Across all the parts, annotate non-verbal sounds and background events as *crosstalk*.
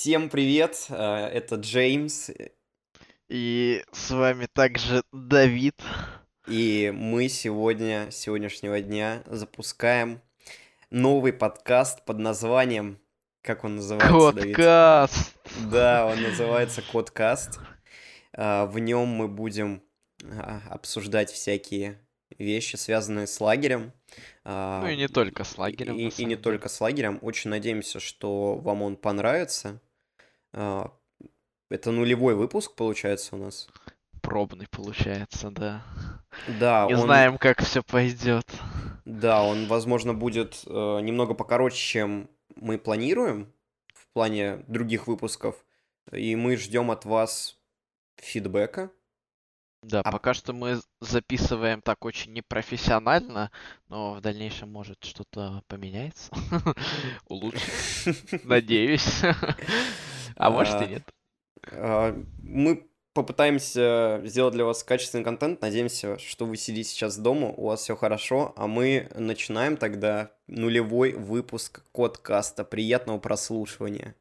Всем привет, э, это Джеймс, И с вами также Давид. и мы сегодня, с сегодняшнего дня, запускаем новый подкаст под названием... Как он называется, Давид? Кодкаст. Да, он называется Кодкаст. А, В нем мы будем а, обсуждать всякие вещи, связанные с лагерем. А, Ну и не только с лагерем. И, и не только с лагерем. Очень надеемся, что вам он понравится. А, Это нулевой выпуск, получается, у нас. Пробный получается, да. Да, Не он, знаем, как все пойдет. да, он, возможно, будет э, немного покороче, чем мы планируем в плане других выпусков. И мы ждем от вас фидбэка. Да, А- пока что мы записываем так очень непрофессионально, но в дальнейшем может что-то поменяется. *laughs* Улучшится. *laughs* Надеюсь. *laughs* А может А, и нет. А, Мы попытаемся сделать для вас качественный контент. Надеемся, что вы сидите сейчас дома, у вас все хорошо, а мы начинаем тогда нулевой выпуск Кодкаста. Приятного прослушивания.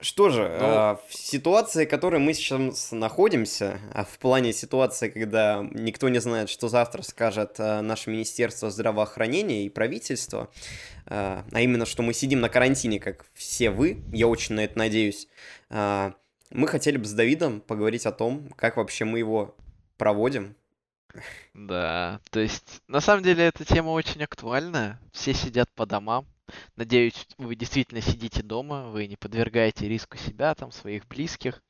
Что же, Ну- а, в ситуации, в которой мы сейчас находимся, а в плане ситуации, когда никто не знает, что завтра скажет а, наше Министерство здравоохранения и правительство, а а именно, что мы сидим на карантине, как все вы, я очень на это надеюсь, а, мы хотели бы с Давидом поговорить о том, как вообще мы его проводим. Да, то есть, на самом деле, эта тема очень актуальна. Все сидят по домам. Надеюсь, вы действительно сидите дома, вы не подвергаете риску себя, там, своих близких.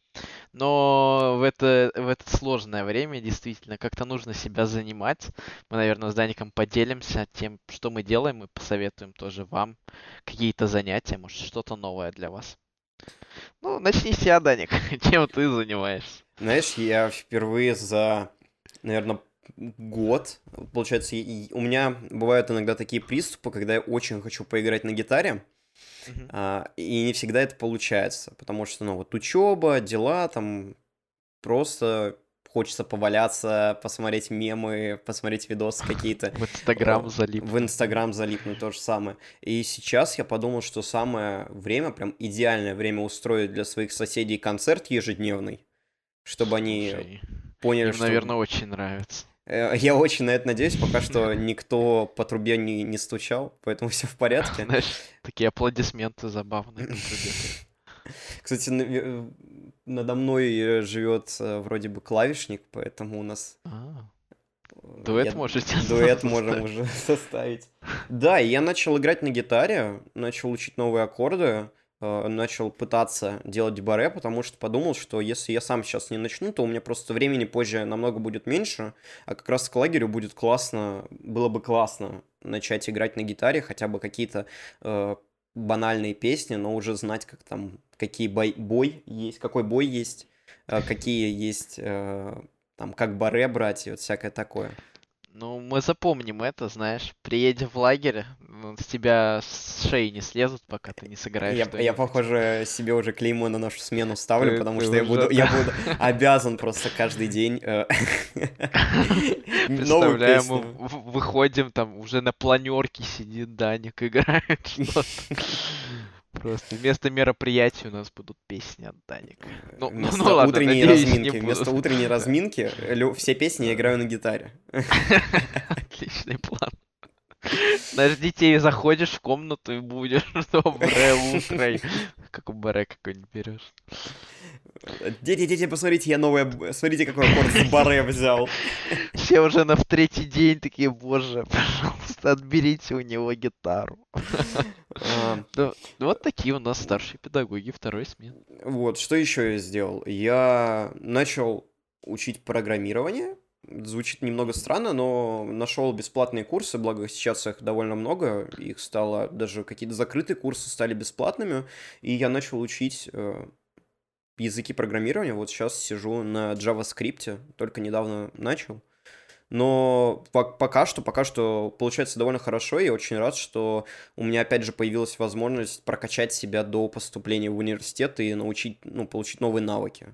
Но в это, в это сложное время действительно как-то нужно себя занимать. Мы, наверное, с Даником поделимся тем, что мы делаем, и посоветуем тоже вам какие-то занятия, может, что-то новое для вас. Ну, начни с себя, Даник. *laughs* Чем ты занимаешься? Знаешь, я впервые за, наверное, год, получается, и- у меня бывают иногда такие приступы, когда я очень хочу поиграть на гитаре, Мгм. а, и не всегда это получается, потому что, ну, вот учеба, дела, там, просто хочется поваляться, посмотреть мемы, посмотреть видосы какие-то. В Инстаграм О, залип. В Инстаграм залипнуть то же самое. И сейчас я подумал, что самое время, прям идеальное время устроить для своих соседей концерт ежедневный, чтобы они Слушай, поняли, Им, что... наверное, очень нравится. Э, Я очень на это надеюсь, пока *laughs* что никто по трубе не, не стучал, поэтому *laughs* все в порядке. Знаешь, такие аплодисменты забавные. *laughs* Кстати, э, надо мной э, живет вроде бы клавишник, поэтому у нас А, Дуэт я- можете Дуэт можем уже составить. Да, я начал играть на гитаре, начал учить новые аккорды, начал пытаться делать баре, потому что подумал, что если я сам сейчас не начну, то у меня просто времени позже намного будет меньше, а как раз к лагерю будет классно, было бы классно начать играть на гитаре, хотя бы какие-то э, банальные песни, но уже знать, как там, какие бой, бой есть, какой бой есть, э, какие есть, э, там, как баре брать и вот всякое такое. Ну, мы запомним это, знаешь. Приедем в лагерь, ну, с тебя с шеи не слезут, пока ты не сыграешь Я, я, похоже, себе уже клеймо на нашу смену ставлю, Ты- потому ты что я уже, буду, я буду *laughs* обязан просто каждый день э, *laughs* Представляем, мы выходим, там уже на планерке сидит Даник, играет *laughs* что-то. Просто вместо мероприятий у нас будут песни от Даника. Ну, ну, Вместо ну ладно, утренней надеюсь, не разминки, вместо будут. утренней разминки все песни я играю на гитаре. *laughs* Отличный план. Знаешь, детей заходишь в комнату и будешь *laughs* доброе утро. Как баре какой-нибудь берешь. Дети, дети, посмотрите, я новое, смотрите, какой аккорд с баре взял. Все уже на в третий день такие, боже, пожалуйста, отберите у него гитару. А, Ну, вот такие у нас старшие педагоги второй смены. Вот, что еще я сделал? Я начал учить программирование. Звучит немного странно, но нашел бесплатные курсы, благо сейчас их довольно много. Их стало, даже какие-то закрытые курсы стали бесплатными. И я начал учить э, языки программирования. Вот сейчас сижу на JavaScript, только недавно начал. Но по- пока что, пока что получается довольно хорошо. Я очень рад, что у меня опять же появилась возможность прокачать себя до поступления в университет и научить, ну, получить новые навыки.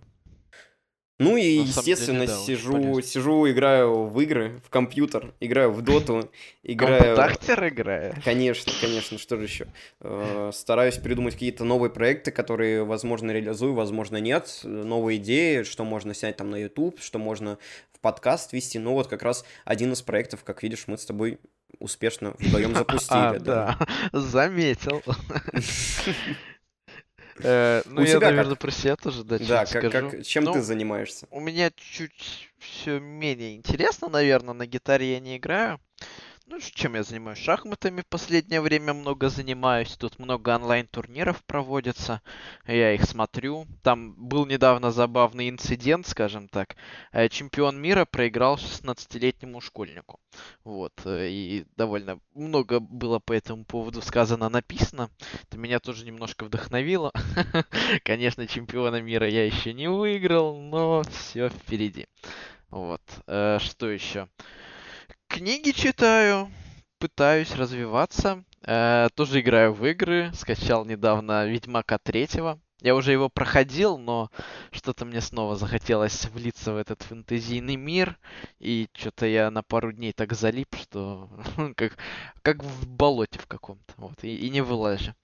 Ну и, естественно, деле, да, сижу, сижу, играю в игры, в компьютер, играю в доту, *laughs* играю... Компактер играю? Конечно, конечно, что же еще. Э, стараюсь придумать какие-то новые проекты, которые, возможно, реализую, возможно, нет. Новые идеи, что можно снять там на YouTube, что можно в подкаст вести. Ну вот как раз один из проектов, как видишь, мы с тобой успешно вдвоем запустили. *laughs* А, да, заметил. *laughs* Э, ну, я, наверное, про себя тоже, да, Да, как, чем ты ну, занимаешься? У меня чуть все менее интересно, наверное, на гитаре я не играю. Ну, чем я занимаюсь? Шахматами в последнее время много занимаюсь. Тут много онлайн-турниров проводится. Я их смотрю. Там был недавно забавный инцидент, скажем так. Э, чемпион мира проиграл 16-летнему школьнику. Вот. Э, и довольно много было по этому поводу сказано, написано. Это меня тоже немножко вдохновило. *laughs* Конечно, чемпиона мира я еще не выиграл, но все впереди. Вот. Э, что еще? Книги читаю, пытаюсь развиваться. Э, тоже играю в игры. Скачал недавно Ведьмака третьего. Я уже его проходил, но что-то мне снова захотелось влиться в этот фэнтезийный мир. И что-то я на пару дней так залип, что *laughs* как, как в болоте в каком-то. Вот, и, и не вылажу.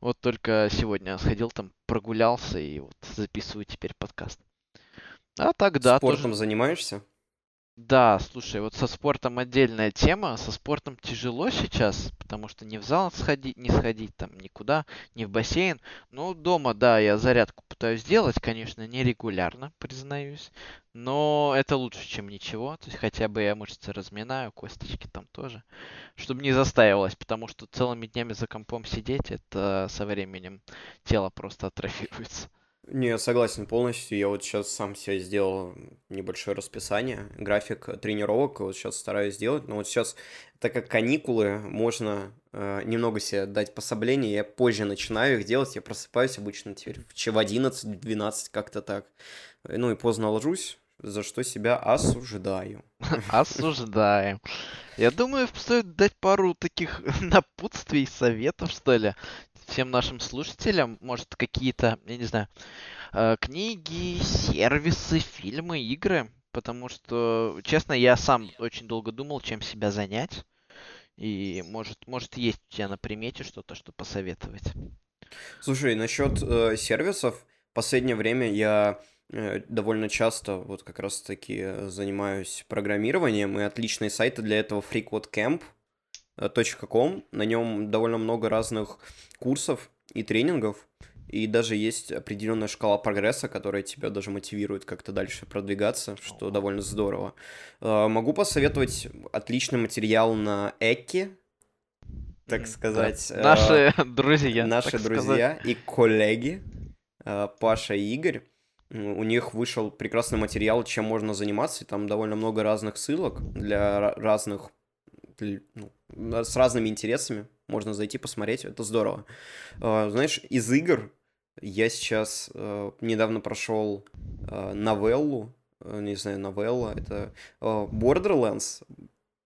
Вот только сегодня сходил там, прогулялся и вот записываю теперь подкаст. А так, да. Спортом тоже... занимаешься? Да, слушай, вот со спортом отдельная тема. Со спортом тяжело сейчас, потому что не в зал сходить, не сходить там никуда, не в бассейн. Ну, дома, да, я зарядку пытаюсь делать, конечно, нерегулярно, признаюсь. Но это лучше, чем ничего. То есть хотя бы я мышцы разминаю, косточки там тоже. Чтобы не застаивалось, потому что целыми днями за компом сидеть, это со временем тело просто атрофируется. Не, согласен полностью. Я вот сейчас сам себе сделал небольшое расписание, график тренировок, вот сейчас стараюсь сделать. Но вот сейчас, так как каникулы, можно э, немного себе дать пособление, я позже начинаю их делать, я просыпаюсь обычно теперь в 11-12, как-то так. Ну и поздно ложусь, за что себя осуждаю. *laughs* Осуждаем. Я думаю, стоит дать пару таких *laughs* напутствий, советов, что ли всем нашим слушателям, может, какие-то, я не знаю, э, книги, сервисы, фильмы, игры, потому что, честно, я сам очень долго думал, чем себя занять, и может, может есть у тебя на примете что-то, что посоветовать. Слушай, насчет э, сервисов, в последнее время я э, довольно часто вот как раз-таки занимаюсь программированием, и отличные сайты для этого FreeCodeCamp, .com. На нем довольно много разных курсов и тренингов. И даже есть определенная шкала прогресса, которая тебя даже мотивирует как-то дальше продвигаться, что довольно здорово. А, могу посоветовать отличный материал на Эки, так сказать. Да. Наши *laughs* друзья. Наши друзья сказать. и коллеги а, Паша и Игорь. У них вышел прекрасный материал, чем можно заниматься, и там довольно много разных ссылок для разных ну, с разными интересами. Можно зайти посмотреть, это здорово. А, знаешь, из игр я сейчас э, недавно прошел э, новеллу, э, не знаю, новелла, это Borderlands,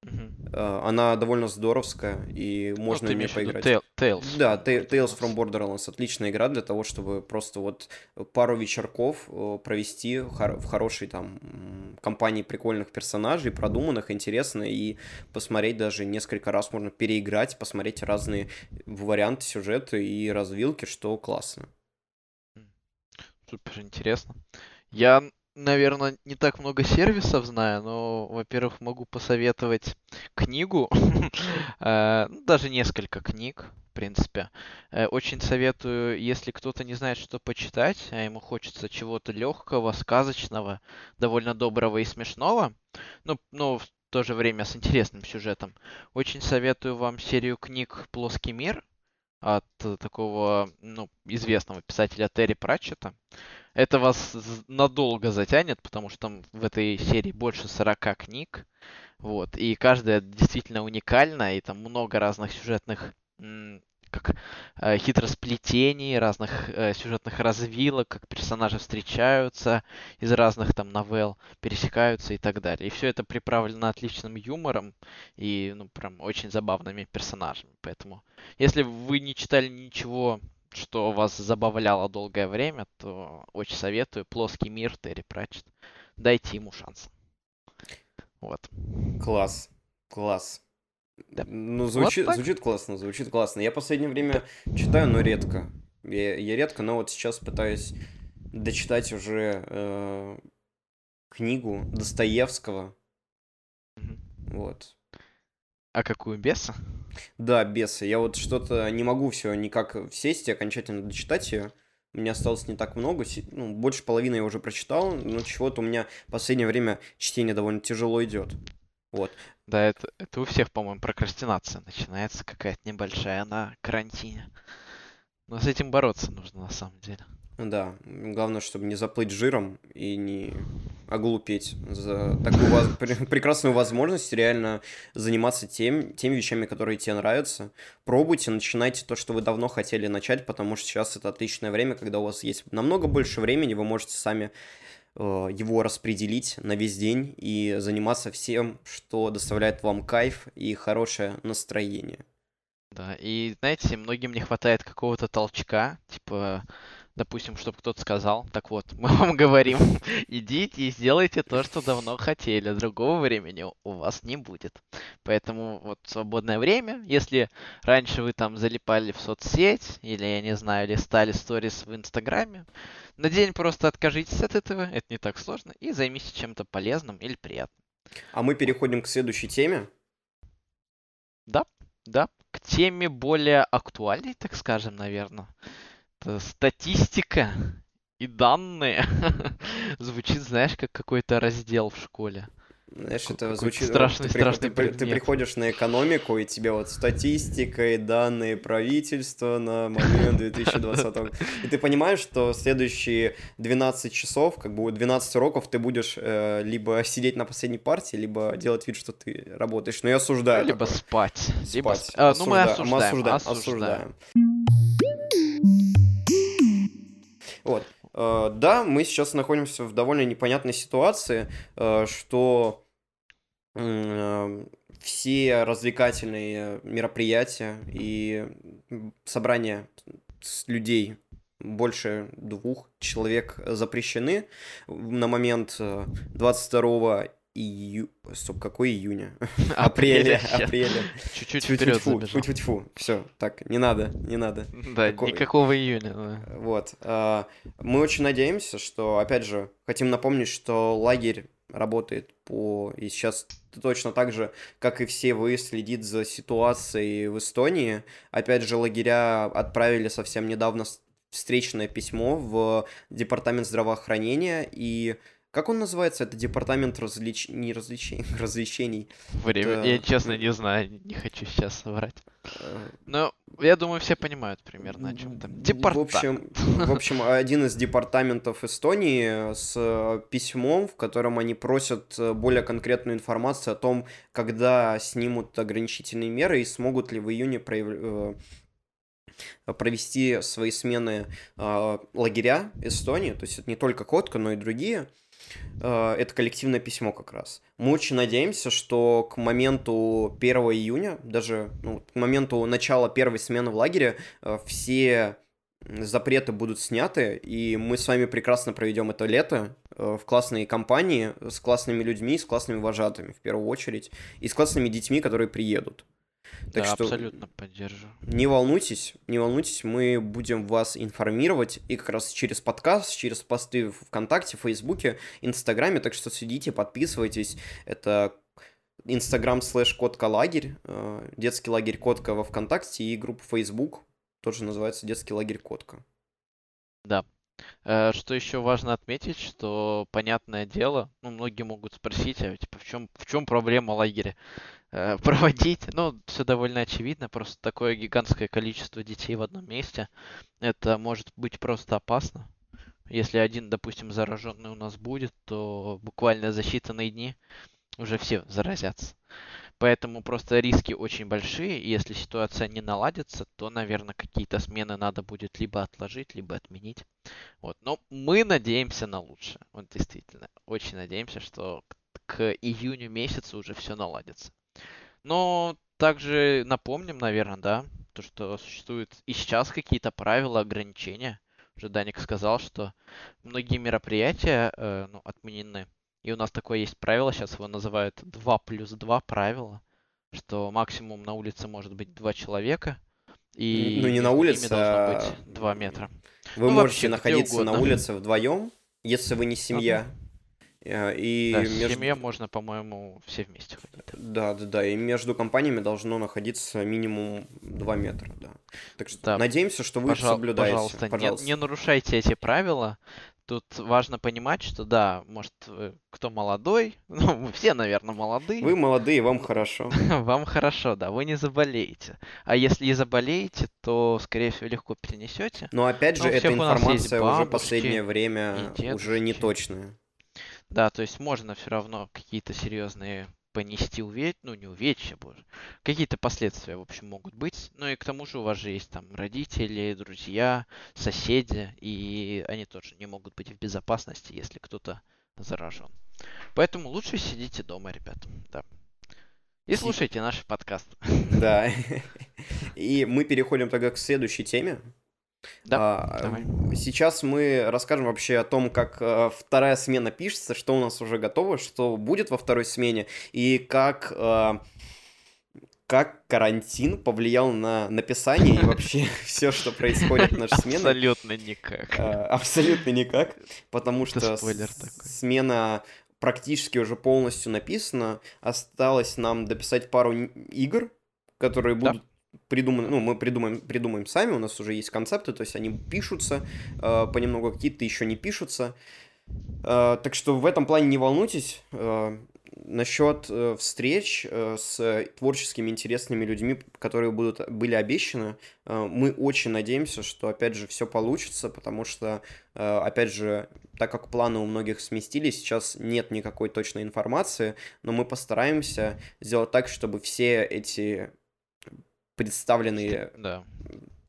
Uh-huh. Она довольно здоровская, и ну, можно в поиграть. Tail, Tales. Да, Tales from Borderlands. Отличная игра для того, чтобы просто вот пару вечерков э, провести в хорошей там компании прикольных персонажей, продуманных, интересно, и посмотреть даже несколько раз можно переиграть, посмотреть разные варианты сюжета и развилки, что классно. Супер интересно. Я наверное, не так много сервисов знаю, но, во-первых, могу посоветовать книгу, *laughs* э, ну, даже несколько книг, в принципе. Э, очень советую, если кто-то не знает, что почитать, а ему хочется чего-то легкого, сказочного, довольно доброго и смешного, ну, но в то же время с интересным сюжетом. Очень советую вам серию книг «Плоский мир» от такого, ну, известного писателя Терри Пратчета это вас надолго затянет, потому что там в этой серии больше 40 книг. Вот, и каждая действительно уникальна, и там много разных сюжетных как э, хитросплетений, разных э, сюжетных развилок, как персонажи встречаются из разных там новелл, пересекаются и так далее. И все это приправлено отличным юмором и, ну, прям очень забавными персонажами. Поэтому, если вы не читали ничего что вас забавляло долгое время, то очень советую «Плоский мир» Терри Пратчет. Дайте ему шанс. Вот. Класс. Класс. Да. Ну, звучит, вот звучит классно, звучит классно. Я в последнее время читаю, но редко. Я, я редко, но вот сейчас пытаюсь дочитать уже э, книгу Достоевского. Угу. Вот. А какую, Беса? Да, Беса. Я вот что-то не могу все никак сесть и окончательно дочитать ее. У меня осталось не так много, ну, больше половины я уже прочитал, но чего-то у меня в последнее время чтение довольно тяжело идет. Вот. Да, это, это у всех, по-моему, прокрастинация начинается какая-то небольшая на карантине. Но с этим бороться нужно на самом деле. Да, главное, чтобы не заплыть жиром и не оглупеть за такую воз... прекрасную возможность реально заниматься тем, теми вещами, которые тебе нравятся. Пробуйте, начинайте то, что вы давно хотели начать, потому что сейчас это отличное время, когда у вас есть намного больше времени, вы можете сами его распределить на весь день и заниматься всем, что доставляет вам кайф и хорошее настроение. Да, и знаете, многим не хватает какого-то толчка, типа допустим, чтобы кто-то сказал, так вот, *laughs* мы вам говорим, *laughs* идите и сделайте то, что давно хотели, другого времени у вас не будет. Поэтому вот свободное время, если раньше вы там залипали в соцсеть, или, я не знаю, листали сторис в Инстаграме, на день просто откажитесь от этого, это не так сложно, и займитесь чем-то полезным или приятным. А мы переходим к следующей теме. Да, да, к теме более актуальной, так скажем, наверное статистика и данные *laughs* звучит, знаешь, как какой-то раздел в школе. Знаешь, это звучит... Страшный, ты, страшный ты, ты приходишь на экономику, и тебе вот статистика и данные правительства на момент 2020 *laughs* И ты понимаешь, что следующие 12 часов, как бы 12 уроков, ты будешь э, либо сидеть на последней партии, либо делать вид, что ты работаешь. Но я осуждаю. Либо такое. спать. Спать. Либо... А, ну, мы осуждаем. Мы осуждаем. осуждаем. осуждаем. Вот. Э, да, мы сейчас находимся в довольно непонятной ситуации, э, что э, все развлекательные мероприятия и собрания людей больше двух человек запрещены на момент 22 ию... Стоп, какой июня? *laughs* *laughs* Апреля, апреля. Чуть-чуть вперед забежал. Тьфу-тьфу, все, так, не надо, не надо. Да, никакого июня. Вот. А, мы очень надеемся, что, опять же, хотим напомнить, что лагерь работает по... И сейчас точно так же, как и все вы, следит за ситуацией в Эстонии. Опять же, лагеря отправили совсем недавно встречное письмо в Департамент здравоохранения, и как он называется? Это департамент развлеч... не развлечений, *laughs* развлечений. Время. Это... Я честно не знаю, не хочу сейчас соврать. Э, Но я думаю, все понимают примерно, о чем там. Департамент. В общем, в общем, один из департаментов Эстонии с письмом, в котором они просят более конкретную информацию о том, когда снимут ограничительные меры и смогут ли в июне прояв э, провести свои смены э, лагеря Эстонии, то есть это не только Котка, но и другие. Э, это коллективное письмо как раз. Мы очень надеемся, что к моменту 1 июня, даже ну, к моменту начала первой смены в лагере, э, все запреты будут сняты, и мы с вами прекрасно проведем это лето э, в классной компании, с классными людьми, с классными вожатыми в первую очередь, и с классными детьми, которые приедут. Так да, что абсолютно поддерживаю. Не волнуйтесь, не волнуйтесь, мы будем вас информировать и как раз через подкаст, через посты в ВКонтакте, Фейсбуке, Инстаграме, так что следите, подписывайтесь. Это Инстаграм слэш Котка Лагерь, э, детский лагерь Котка во ВКонтакте и группа Фейсбук, тоже называется детский лагерь Котка. Да. Э, что еще важно отметить, что понятное дело, ну многие могут спросить, а типа в чем в чем проблема лагеря? Э, *laughs* проводить. Ну, все довольно очевидно, просто такое гигантское количество детей в одном месте, это может быть просто опасно. Если один, допустим, зараженный у нас будет, то буквально за считанные дни уже все заразятся. Поэтому просто риски очень большие, и если ситуация не наладится, то, наверное, какие-то смены надо будет либо отложить, либо отменить. Вот. Но мы надеемся на лучшее. Вот действительно, очень надеемся, что к июню месяцу уже все наладится. Но также напомним, наверное, да, то, что существуют и сейчас какие-то правила, ограничения. Уже Даник сказал, что многие мероприятия э, ну, отменены. И у нас такое есть правило, сейчас его называют 2 плюс 2 правило, что максимум на улице может быть два человека, и ну, не на улице, должно быть 2 метра. Вы ну, можете находиться на улице вдвоем, если вы не семья. Ага. Э, и да, между... семье можно, по-моему, все вместе ходить. Да, да, да. И между компаниями должно находиться минимум 2 метра, да. Так что да. надеемся, что вы Пожал... соблюдаете. Пожалуйста, пожалуйста. Не, не нарушайте эти правила. Тут важно понимать, что да, может, кто молодой, *laughs* ну, мы все, наверное, молодые. Вы молодые, вам хорошо. *laughs* Вам хорошо, да, вы не заболеете. А если и заболеете, то, скорее всего, легко перенесете. Но опять же, Но эта информация уже последнее время уже не точная. Да, то есть можно все равно какие-то серьезные понести увечья, ну не увечья, боже, какие-то последствия, в общем, могут быть. Ну и к тому же у вас же есть там родители, друзья, соседи, и они тоже не могут быть в безопасности, если кто-то заражен. Поэтому лучше сидите дома, ребят. Да. И слушайте наш подкаст. Да. *laughs* *laughs* И мы переходим тогда к следующей теме. Да, а, давай. Сейчас мы расскажем вообще о том, как а, вторая смена пишется, что у нас уже готово, что будет во второй смене, и как, а, как карантин повлиял на написание и вообще *laughs* все, что происходит в нашей смене. Абсолютно никак. А, абсолютно никак, потому что смена практически уже полностью написана. Осталось нам дописать пару игр, которые будут придуманы, ну, мы придумаем, придумаем сами, у нас уже есть концепты, то есть они пишутся э, понемногу, какие-то еще не пишутся. Э, так что в этом плане не волнуйтесь. Э, насчет э, встреч э, с творческими интересными людьми, которые будут, были обещаны, э, мы очень надеемся, что, опять же, все получится, потому что, э, опять же, так как планы у многих сместились, сейчас нет никакой точной информации, но мы постараемся сделать так, чтобы все эти представленные да.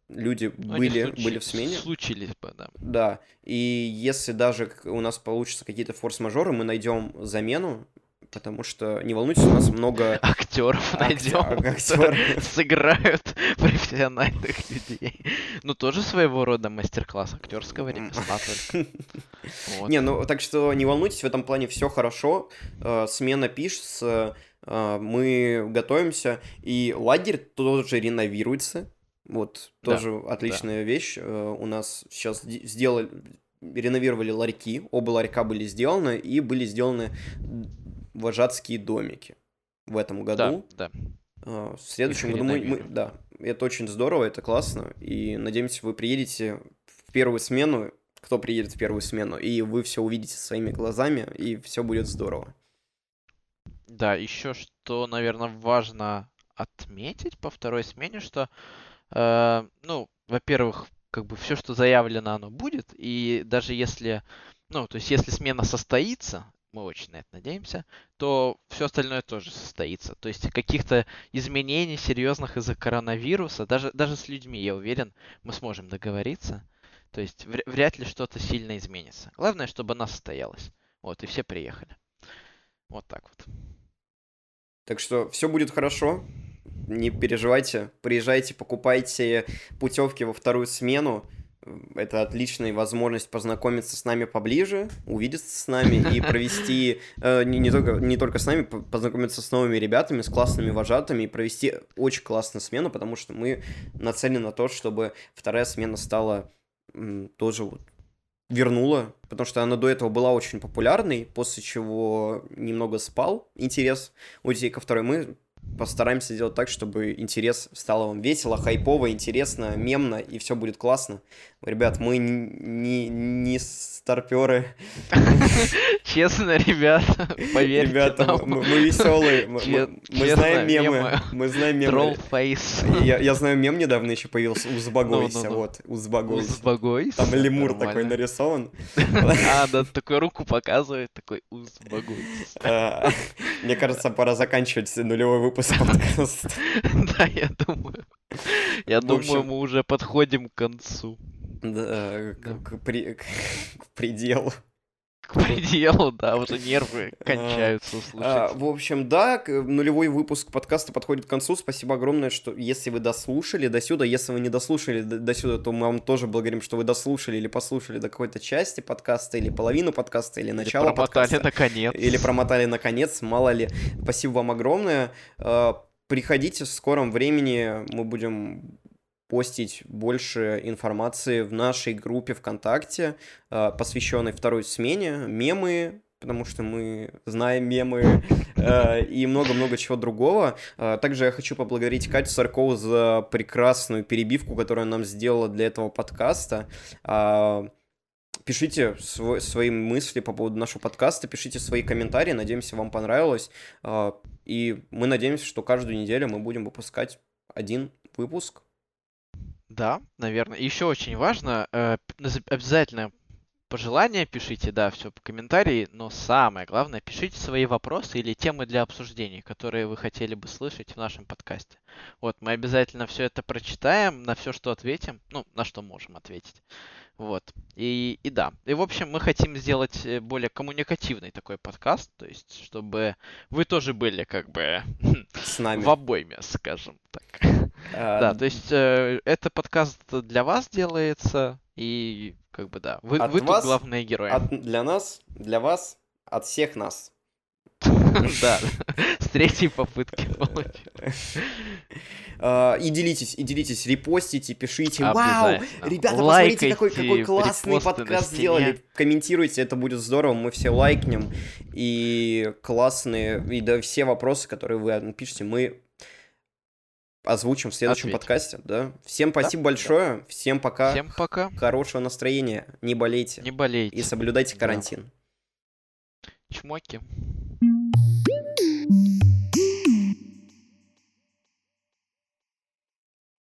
люди были, случ... были в смене. Случились бы, да. Да. И если даже у нас получится какие-то форс-мажоры, мы найдем замену, потому что не волнуйтесь, у нас много актеров найдем, актеры *laughs* сыграют *laughs* профессиональных людей. Ну тоже своего рода мастер-класс актерского ремесла *laughs* Не, ну так что не волнуйтесь, в этом плане все хорошо. Э, смена пишется, мы готовимся, и лагерь тоже реновируется. Вот, тоже да, отличная да. вещь. Э, у нас сейчас сделали, реновировали ларьки, оба ларька были сделаны, и были сделаны вожатские домики в этом году. Да, да. А, в следующем году мы, мы, да, это очень здорово, это классно, и надеемся, вы приедете в первую смену, кто приедет в первую смену, и вы все увидите своими глазами, и все будет здорово. Да, еще что, наверное, важно отметить по второй смене, что, э, ну, во-первых, как бы все, что заявлено, оно будет, и даже если, ну, то есть если смена состоится, мы очень на это надеемся, то все остальное тоже состоится. То есть каких-то изменений серьезных из-за коронавируса, даже, даже с людьми, я уверен, мы сможем договориться. То есть вряд ли что-то сильно изменится. Главное, чтобы она состоялась. Вот, и все приехали. Вот так вот. Так что все будет хорошо. Не переживайте. Приезжайте, покупайте путевки во вторую смену. Это отличная возможность познакомиться с нами поближе, увидеться с нами и *laughs* провести э, не, не, только, не только с нами, познакомиться с новыми ребятами, с классными вожатыми и провести очень классную смену, потому что мы нацелены на то, чтобы вторая смена стала м, тоже вот вернула, потому что она до этого была очень популярной, после чего немного спал интерес у детей ко второй. Мы постараемся сделать так, чтобы интерес стало вам весело, хайпово, интересно, мемно, и все будет классно. Ребят, мы не, не старперы. *laughs* Честно, ребята, *laughs* поверьте Ребята, нам. Мы, мы веселые, мы, Честно, мы знаем мемы, мемы. Мы знаем мемы. Фейс. Я, я знаю, мем недавно еще появился, Узбагойся, no, no, no. вот, Узбагойся. Узбагойся? Там лемур Нормально. такой нарисован. *laughs* А, да, такой руку показывает, такой Узбагойся. А, мне кажется, пора заканчивать нулевой выпуск *laughs* подкаста. *laughs* Да, я думаю. Я думаю, мы уже подходим к концу. Да, к пределу. К пределу, да, уже нервы кончаются слушать. В общем, да, нулевой выпуск подкаста подходит к концу. Спасибо огромное, что если вы дослушали до сюда, если вы не дослушали до сюда, то мы вам тоже благодарим, что вы дослушали или послушали до какой-то части подкаста, или половину подкаста, или начало подкаста. Или промотали наконец. Или промотали наконец, мало ли. Спасибо вам огромное. А, приходите в скором времени, мы будем постить больше информации в нашей группе ВКонтакте, а, посвященной второй смене, мемы, потому что мы знаем мемы э, *laughs* и много-много чего другого. Э, также я хочу поблагодарить Катю Саркову за прекрасную перебивку, которую она нам сделала для этого подкаста. Пишите свой, свои мысли по поводу нашего подкаста, пишите свои комментарии, надеемся, вам понравилось. И мы надеемся, что каждую неделю мы будем выпускать один выпуск. Да, наверное. Еще очень важно, э, обязательно пожелания пишите, да, все по комментарии, но самое главное, пишите свои вопросы или темы для обсуждений, которые вы хотели бы слышать в нашем подкасте. Вот, мы обязательно все это прочитаем, на все, что ответим, ну, на что можем ответить. Вот. И, и да. И, в общем, мы хотим сделать э, более коммуникативный такой подкаст, то есть, чтобы вы тоже были как бы с нами в обойме, скажем так. А... Да, то есть, э, это подкаст для вас делается, и как бы да, вы, тут главные герои. Для нас, для вас, от всех нас. *laughs* Да, *laughs* с третьей попытки а, И делитесь, и делитесь, репостите, пишите. Вау, ребята, посмотрите, какой, какой классный подкаст сделали. Комментируйте, это будет здорово, мы все лайкнем. И классные, и да, все вопросы, которые вы пишете, мы озвучим в следующем Ответь. подкасте, да? Всем спасибо да? большое, да. всем пока. Всем пока. Хорошего настроения, не болейте. Не болейте. И соблюдайте карантин. Да. Чмоки.